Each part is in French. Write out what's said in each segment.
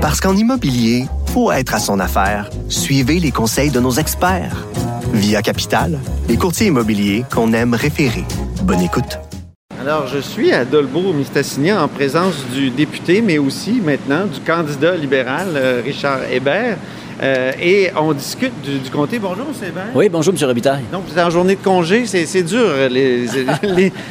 Parce qu'en immobilier, faut être à son affaire. Suivez les conseils de nos experts. Via Capital, les courtiers immobiliers qu'on aime référer. Bonne écoute. Alors, je suis à Dolbeau-Mistassini en présence du député, mais aussi maintenant du candidat libéral, euh, Richard Hébert. Euh, et on discute du, comté. Bonjour. Hébert. Oui, bonjour, M. Robitaille. Donc, vous êtes en journée de congé. C'est dur, les,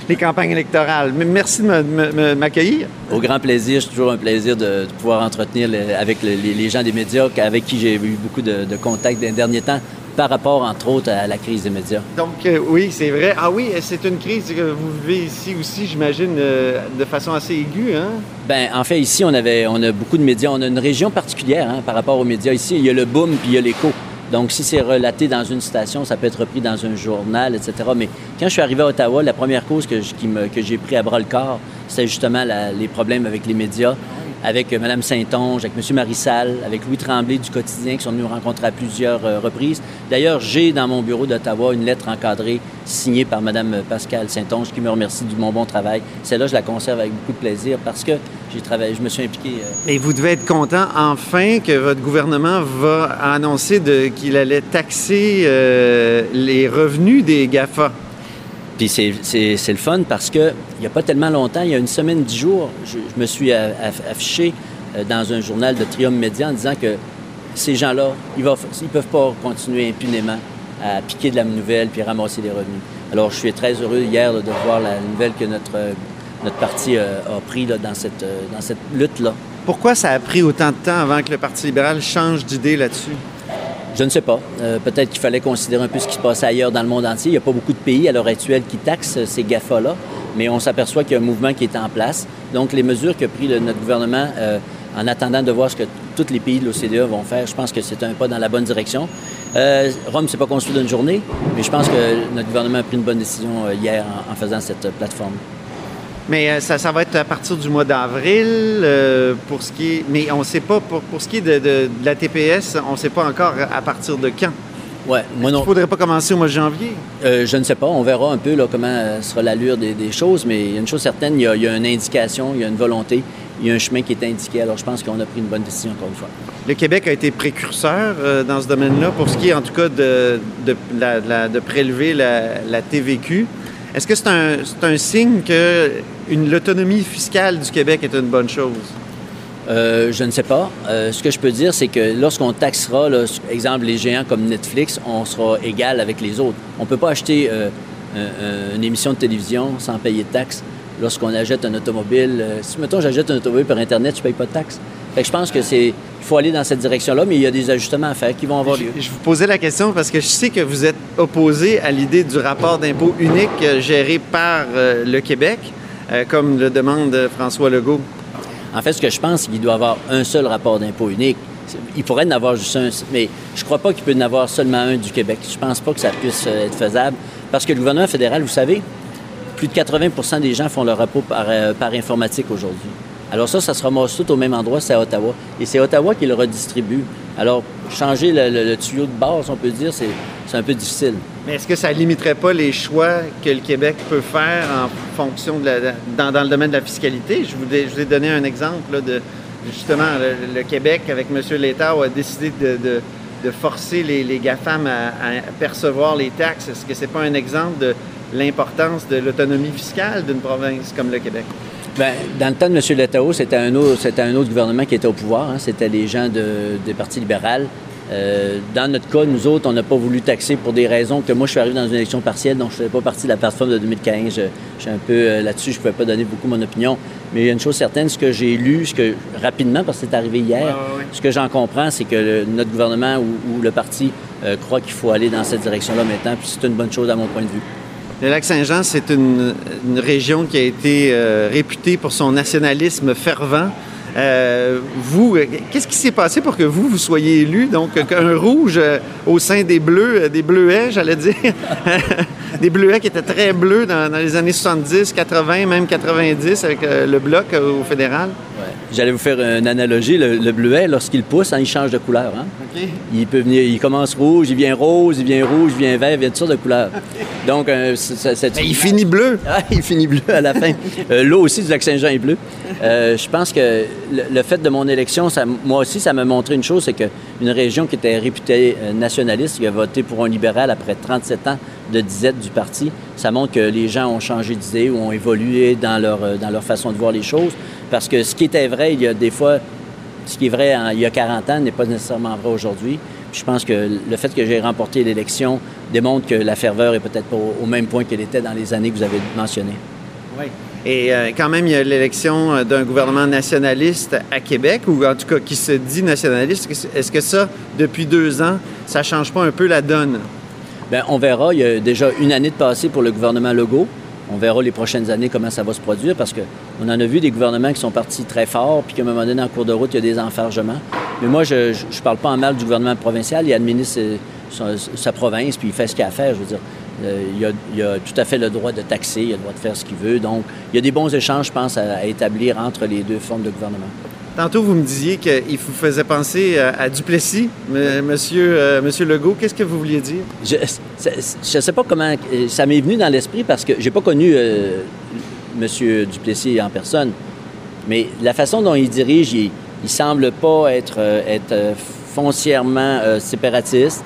les, campagnes électorales. Mais merci de m'accueillir. Au grand plaisir. C'est toujours un plaisir de, pouvoir entretenir avec les, gens des médias avec qui j'ai eu beaucoup de, de contacts les derniers temps par rapport, entre autres, à la crise des médias. Donc, euh, oui, c'est vrai. Ah oui, c'est une crise que vous vivez ici aussi, j'imagine, euh, de façon assez aiguë, hein? Bien, en fait, ici, on, avait, on a beaucoup de médias. On a une région particulière hein, par rapport aux médias. Ici, il y a le boom puis il y a l'écho. Donc, si c'est relaté dans une station, ça peut être repris dans un journal, etc. Mais quand je suis arrivé à Ottawa, la première cause que, que j'ai pris à bras le corps, c'était justement les problèmes avec les médias avec euh, Mme Saint-Onge, avec M. Marissal, avec Louis Tremblay du quotidien qui sont venus me rencontrer à plusieurs euh, reprises. D'ailleurs, j'ai dans mon bureau d'Ottawa une lettre encadrée signée par Mme Pascal Saint-Onge qui me remercie du mon bon travail. Celle-là, je la conserve avec beaucoup de plaisir parce que j'ai travaillé, je me suis impliqué. Euh, vous devez être content enfin que votre gouvernement va annoncer qu'il allait taxer les revenus des GAFA. Puis c'est le fun parce que il n'y a pas tellement longtemps, il y a une semaine, dix jours, je, me suis affiché euh, dans un journal de Triumph Média en disant que ces gens-là, ils ne peuvent pas continuer impunément à piquer de la nouvelle puis ramasser des revenus. Alors, je suis très heureux hier de voir la nouvelle que notre, notre parti euh, a pris dans cette, euh, dans cette lutte-là. Pourquoi ça a pris autant de temps avant que le Parti libéral change d'idée là-dessus? Je ne sais pas. Euh, peut-être qu'il fallait considérer un peu ce qui se passe ailleurs dans le monde entier. Il n'y a pas beaucoup de pays à l'heure actuelle qui taxent ces GAFA-là, mais on s'aperçoit qu'il y a un mouvement qui est en place. Donc, les mesures qu'a pris notre gouvernement euh, en attendant de voir ce que tous les pays de l'OCDE vont faire, je pense que c'est un pas dans la bonne direction. Euh, Rome ne s'est pas construit d'une journée, mais je pense que notre gouvernement a pris une bonne décision hier en faisant cette plateforme. Mais euh, ça, ça va être à partir du mois d'avril euh, pour ce qui est. Mais on ne sait pas, pour, pour ce qui est de, la TPS, on ne sait pas encore à partir de quand. Ouais, moi non. Il ne faudrait pas commencer au mois de janvier? Euh, je ne sais pas. On verra un peu là, comment sera l'allure des, choses, mais il y a une chose certaine, il y, a, il y, a, une indication, il y a une volonté, il y a un chemin qui est indiqué. Alors je pense qu'on a pris une bonne décision encore une fois. Le Québec a été précurseur dans ce domaine-là pour ce qui est en tout cas de, de, de prélever la, la TVQ. Est-ce que c'est un, un, signe que l'autonomie fiscale du Québec est une bonne chose? Euh, je ne sais pas. Euh, ce que je peux dire, c'est que lorsqu'on taxera, là, exemple, les géants comme Netflix, on sera égal avec les autres. On ne peut pas acheter euh, une émission de télévision sans payer de taxes. Lorsqu'on achète un automobile, si, mettons, j'achète un automobile par Internet, je ne paye pas de taxes. Fait que je pense que c'est il faut aller dans cette direction-là, mais il y a des ajustements à faire qui vont avoir lieu. Je, vous posais la question parce que je sais que vous êtes opposé à l'idée du rapport d'impôt unique euh, géré par euh, le Québec, euh, comme le demande François Legault. En fait, ce que je pense, c'est qu'il doit y avoir un seul rapport d'impôt unique. Il pourrait en avoir juste un, mais je ne crois pas qu'il peut en avoir seulement un du Québec. Je ne pense pas que ça puisse être faisable parce que le gouvernement fédéral, vous savez, plus de 80% des gens font leur rapport par informatique aujourd'hui. Alors ça, ça se ramasse tout au même endroit, c'est à Ottawa. Et c'est Ottawa qui le redistribue. Alors, changer le, tuyau de base, on peut dire, c'est un peu difficile. Mais est-ce que ça limiterait pas les choix que le Québec peut faire en fonction de la, dans, le domaine de la fiscalité? Je vous ai, donné un exemple de, justement, le, Québec, avec M. Létard, a décidé de, forcer les, GAFAM à, à, percevoir les taxes. Est-ce que c'est pas un exemple de l'importance de l'autonomie fiscale d'une province comme le Québec? Bien, dans le temps de M. Letao, c'était un, autre, un autre gouvernement qui était au pouvoir. Hein. C'était les gens de, des partis libéral. Euh, dans notre cas, nous autres, on n'a pas voulu taxer pour des raisons que moi, je suis arrivé dans une élection partielle, donc je ne faisais pas partie de la plateforme de 2015. Je, suis un peu euh, là-dessus, je ne pouvais pas donner beaucoup mon opinion. Mais il y a une chose certaine, ce que j'ai lu, ce que rapidement, parce que c'est arrivé hier, ce que j'en comprends, c'est que notre gouvernement ou, le parti euh, croit qu'il faut aller dans cette direction-là maintenant, puis c'est une bonne chose à mon point de vue. Le lac Saint-Jean, c'est une, région qui a été euh, réputée pour son nationalisme fervent. Euh, vous, qu'est-ce qui s'est passé pour que vous, vous soyez élu? Donc, un rouge euh, au sein des bleus, des bleuets, j'allais dire. des bleuets qui étaient très bleus dans, les années 70, 80, même 90 avec le bloc au fédéral? J'allais vous faire une analogie. Le, bleuet, lorsqu'il pousse, hein, il change de couleur. Hein. Il peut venir, il commence rouge, il vient rose, il vient rouge, il vient vert, il vient de toutes sortes de couleurs. Donc, euh, il finit bleu. Ah, il finit bleu à la fin. Euh, l'eau aussi du lac Saint-Jean est bleue. Euh, je pense que le, fait de mon élection, ça, moi aussi, ça m'a montré une chose, c'est qu'une région qui était réputée nationaliste, qui a voté pour un libéral après 37 ans de disette du parti, ça montre que les gens ont changé d'idée ou ont évolué dans leur, dans leur façon de voir les choses. Parce que ce qui était vrai il y a des fois, ce qui est vrai il y a 40 ans n'est pas nécessairement vrai aujourd'hui. Je pense que le fait que j'ai remporté l'élection démontre que la ferveur est peut-être pas au même point qu'elle était dans les années que vous avez mentionnées. Oui. Et euh, quand même, il y a l'élection euh, d'un gouvernement nationaliste à Québec, ou en tout cas qui se dit nationaliste. Est-ce que ça, depuis deux ans, ça change pas un peu la donne? Bien, on verra. Il y a déjà une année de passé pour le gouvernement Legault. On verra les prochaines années comment ça va se produire parce qu'on en a vu des gouvernements qui sont partis très fort puis qu'à un moment donné, en cours de route, il y a des enfargements. Mais moi, je ne parle pas en mal du gouvernement provincial. Il administre sa, province puis il fait ce qu'il a à faire. Je veux dire, euh, il, a, tout à fait le droit de taxer, il a le droit de faire ce qu'il veut. Donc, il y a des bons échanges, je pense, à, établir entre les deux formes de gouvernement. Tantôt, vous me disiez qu'il vous faisait penser à, Duplessis, monsieur, euh, monsieur Legault. Qu'est-ce que vous vouliez dire? Je ne sais pas comment... Euh, ça m'est venu dans l'esprit parce que j'ai pas connu monsieur Duplessis en personne. Mais la façon dont il dirige, il, il semble pas être, euh, euh, foncièrement euh, séparatiste.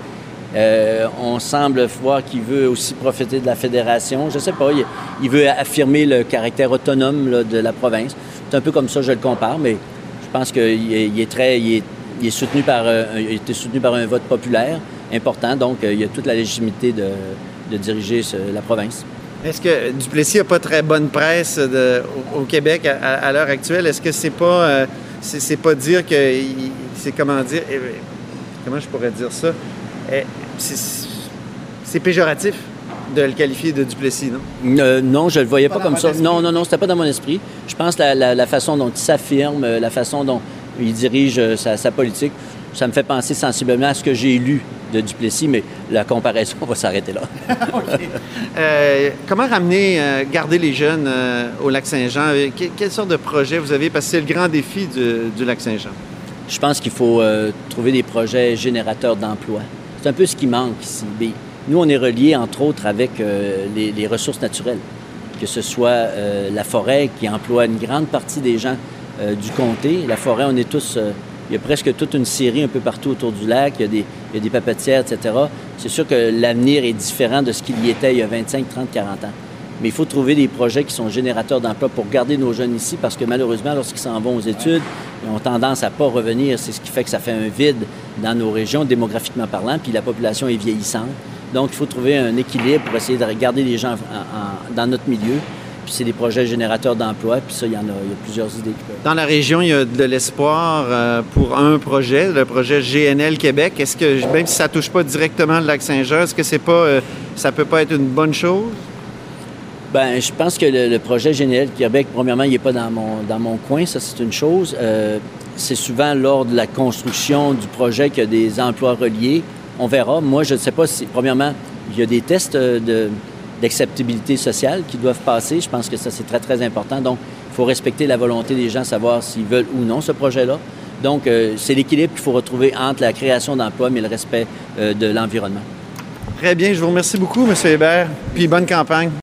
on semble voir qu'il veut aussi profiter de la fédération. Je ne sais pas, il, veut affirmer le caractère autonome de la province. C'est un peu comme ça, je le compare, mais pense qu'il est, très, il est, soutenu par, il été soutenu par un vote populaire important, donc il y a toute la légitimité de, diriger la province. Est-ce que Duplessis n'a pas très bonne presse au, Québec à, l'heure actuelle? Est-ce que c'est pas c'est pas dire que c'est comment dire eh, comment je pourrais dire ça? Eh, c'est péjoratif de le qualifier de Duplessis, non? Euh, non, je le voyais pas, comme ça. Non, non, non, c'était pas dans mon esprit. Je pense que la, façon dont il s'affirme, la façon dont il dirige euh, sa, politique, ça me fait penser sensiblement à ce que j'ai lu de Duplessis, mais la comparaison va s'arrêter là. Euh, comment ramener, euh, garder les jeunes euh, au lac Saint-Jean? quelle sorte de projet vous avez? Parce que c'est le grand défi du, lac Saint-Jean. Je pense qu'il faut trouver des projets générateurs d'emplois. C'est un peu ce qui manque ici. Nous, on est reliés, entre autres, avec les, les, ressources naturelles, que ce soit la forêt qui emploie une grande partie des gens du comté. La forêt, on est tous il y a presque toute une série un peu partout autour du lac. Il y a des, papetières, etc. C'est sûr que l'avenir est différent de ce qu'il y était il y a 25, 30, 40 ans. Mais il faut trouver des projets qui sont générateurs d'emplois pour garder nos jeunes ici parce que malheureusement, lorsqu'ils s'en vont aux études, ils ont tendance à pas revenir. C'est ce qui fait que ça fait un vide dans nos régions, démographiquement parlant, puis la population est vieillissante. Donc, il faut trouver un équilibre pour essayer de garder les gens dans notre milieu puis c'est des projets générateurs d'emplois, puis ça, il y en a, il y a plusieurs idées. Dans la région, il y a de l'espoir euh, pour un projet, le projet GNL Québec. Est-ce que, même si ça ne touche pas directement le lac Saint-Jean, est-ce que c'est pas, euh, ça peut pas être une bonne chose? Bien, je pense que le, projet GNL Québec, premièrement, il n'est pas dans mon, dans mon coin, ça c'est une chose. Euh, c'est souvent lors de la construction du projet qu'il y a des emplois reliés. On verra. Moi, je ne sais pas si, premièrement, il y a des tests de d'acceptabilité sociale qui doivent passer. Je pense que ça, c'est très, très important. Donc, il faut respecter la volonté des gens, savoir s'ils veulent ou non ce projet-là. Donc, euh, c'est l'équilibre qu'il faut retrouver entre la création d'emplois mais le respect euh, de l'environnement. Très bien. Je vous remercie beaucoup, M. Hébert. Puis bonne campagne.